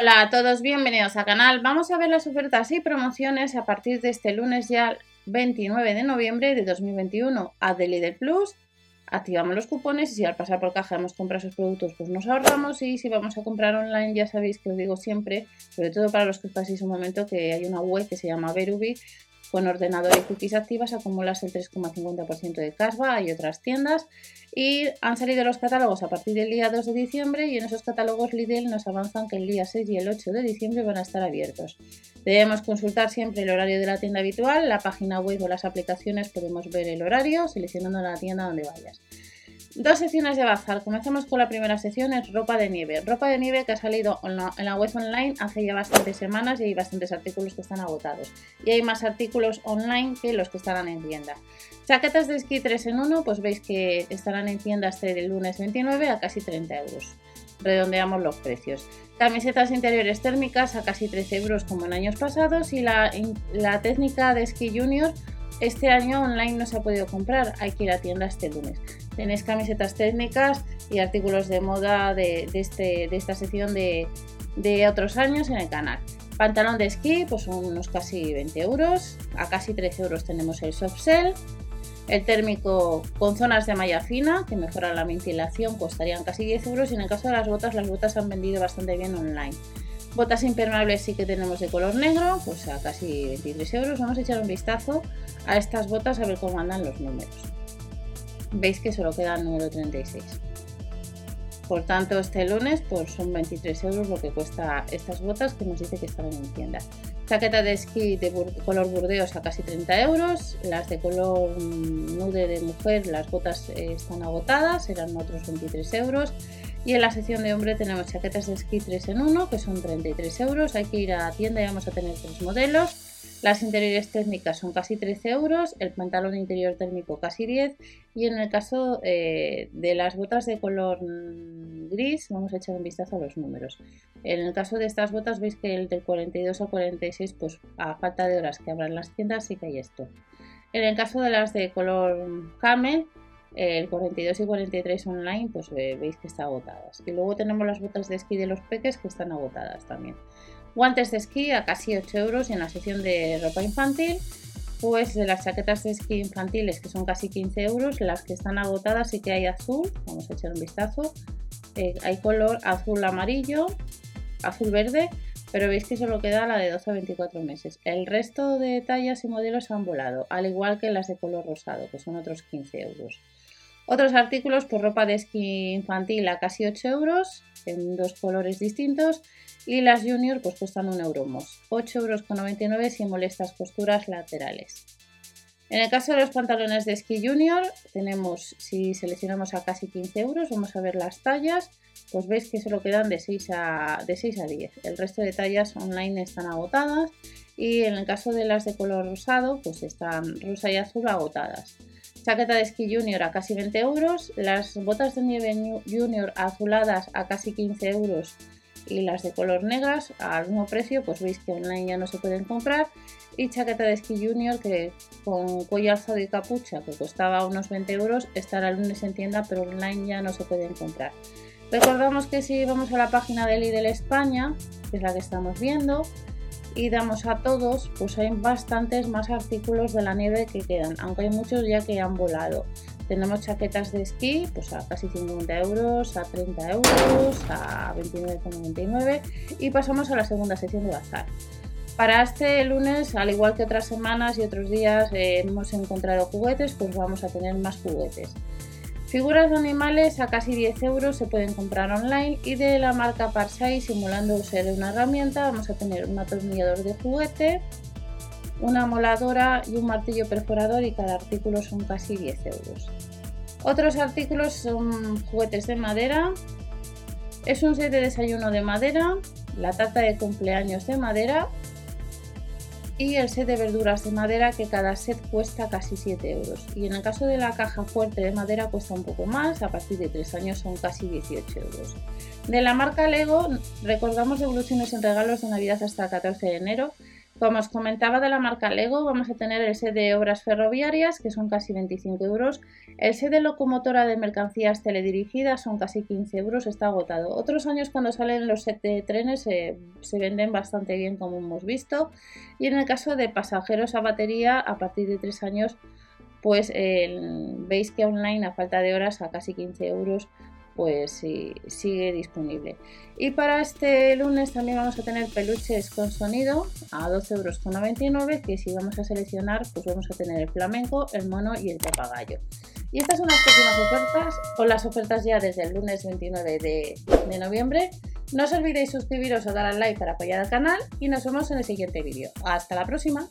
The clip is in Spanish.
Hola a todos, bienvenidos al canal. Vamos a ver las ofertas y promociones a partir de este lunes ya 29 de noviembre de 2021 a The Plus. Activamos los cupones y si al pasar por caja hemos comprado esos productos pues nos ahorramos y si vamos a comprar online ya sabéis que os digo siempre, sobre todo para los que paséis un momento que hay una web que se llama Verubi con ordenador y cookies activas acumulas el 3,50% de cashback, hay otras tiendas y han salido los catálogos a partir del día 2 de diciembre y en esos catálogos Lidl nos avanzan que el día 6 y el 8 de diciembre van a estar abiertos. Debemos consultar siempre el horario de la tienda habitual, la página web o las aplicaciones podemos ver el horario seleccionando la tienda donde vayas. Dos secciones de bazar. Comenzamos con la primera sección, es ropa de nieve. Ropa de nieve que ha salido en la, web online hace ya bastantes semanas y hay bastantes artículos que están agotados. Y hay más artículos online que los que estarán en tienda. Chaquetas de esquí 3 en 1, pues veis que estarán en tienda hasta el lunes 29 a casi 30 euros. Redondeamos los precios. Camisetas interiores térmicas a casi 13 euros como en años pasados y la, la técnica de esquí junior este año online no se ha podido comprar, hay que ir a tienda este lunes. Tenéis camisetas técnicas y artículos de moda de, este, de esta sección de, otros años en el canal. Pantalón de esquí, pues unos casi 20 euros. A casi 13 euros tenemos el soft shell. El térmico con zonas de malla fina que mejoran la ventilación costarían casi 10 euros. Y en el caso de las botas, las botas han vendido bastante bien online. Botas impermeables sí que tenemos de color negro, pues a casi 23 euros. Vamos a echar un vistazo a estas botas a ver cómo andan los números veis que solo queda el número 36. Por tanto, este lunes pues son 23 euros lo que cuesta estas botas que nos dice que están en tienda. Chaqueta de esquí de color burdeos a casi 30 euros. Las de color nude de mujer, las botas eh, están agotadas, eran otros 23 euros. Y en la sección de hombre tenemos chaquetas de esquí 3 en 1 que son 33 euros. Hay que ir a la tienda y vamos a tener tres modelos. Las interiores técnicas son casi 13 euros, el pantalón interior térmico casi 10 y en el caso eh, de las botas de color gris vamos a echar un vistazo a los números. En el caso de estas botas veis que el del 42 al 46 pues a falta de horas que abran las tiendas sí que hay esto. En el caso de las de color camel el 42 y 43 online pues eh, veis que están agotadas. Y luego tenemos las botas de esquí de los peques que están agotadas también. Guantes de esquí a casi 8 euros y en la sección de ropa infantil, pues de las chaquetas de esquí infantiles que son casi 15 euros, las que están agotadas sí que hay azul, vamos a echar un vistazo, eh, hay color azul amarillo, azul verde, pero veis que solo queda la de 12 a 24 meses. El resto de tallas y modelos han volado, al igual que las de color rosado, que son otros 15 euros. Otros artículos, por ropa de esquí infantil a casi 8 euros, en dos colores distintos, y las Junior pues cuestan un euro más, 8,99 euros sin molestas costuras laterales. En el caso de los pantalones de esquí junior, tenemos, si seleccionamos a casi 15 euros, vamos a ver las tallas, pues veis que solo quedan de 6 a, de 6 a 10. El resto de tallas online están agotadas y en el caso de las de color rosado, pues están rosa y azul agotadas. Chaqueta de esquí junior a casi 20 euros, las botas de nieve junior azuladas a casi 15 euros y las de color negras al mismo precio, pues veis que online ya no se pueden comprar. Y chaqueta de esquí junior que con cuello alzado y capucha que costaba unos 20 euros estará el lunes en tienda, pero online ya no se pueden comprar. Recordamos que si vamos a la página de Lidl España, que es la que estamos viendo, y damos a todos, pues hay bastantes más artículos de la nieve que quedan, aunque hay muchos ya que han volado. Tenemos chaquetas de esquí pues a casi 50 euros, a 30 euros, a 29,99 y pasamos a la segunda sección de bazar. Para este lunes, al igual que otras semanas y otros días eh, hemos encontrado juguetes, pues vamos a tener más juguetes. Figuras de animales a casi 10 euros se pueden comprar online y de la marca Parsai, simulando ser una herramienta, vamos a tener un atornillador de juguete, una moladora y un martillo perforador y cada artículo son casi 10 euros. Otros artículos son juguetes de madera, es un set de desayuno de madera, la tarta de cumpleaños de madera y el set de verduras de madera que cada set cuesta casi 7 euros. Y en el caso de la caja fuerte de madera cuesta un poco más, a partir de 3 años son casi 18 euros. De la marca Lego recordamos devoluciones en regalos de Navidad hasta el 14 de enero Como os comentaba de la marca Lego, vamos a tener el set de obras ferroviarias, que son casi 25 euros. El set de locomotora de mercancías teledirigidas son casi 15 euros, está agotado. Otros años cuando salen los set de trenes se venden bastante bien, como hemos visto. Y en el caso de pasajeros a batería, a partir de 3 años, pues veis que online a falta de horas a casi 15 euros pues sí, sigue disponible. Y para este lunes también vamos a tener peluches con sonido a 12,99 euros, que si vamos a seleccionar, pues vamos a tener el flamenco, el mono y el papagayo. Y estas son las próximas ofertas, o las ofertas ya desde el lunes 29 de, de noviembre. No os olvidéis suscribiros o dar al like para apoyar al canal y nos vemos en el siguiente vídeo. ¡Hasta la próxima!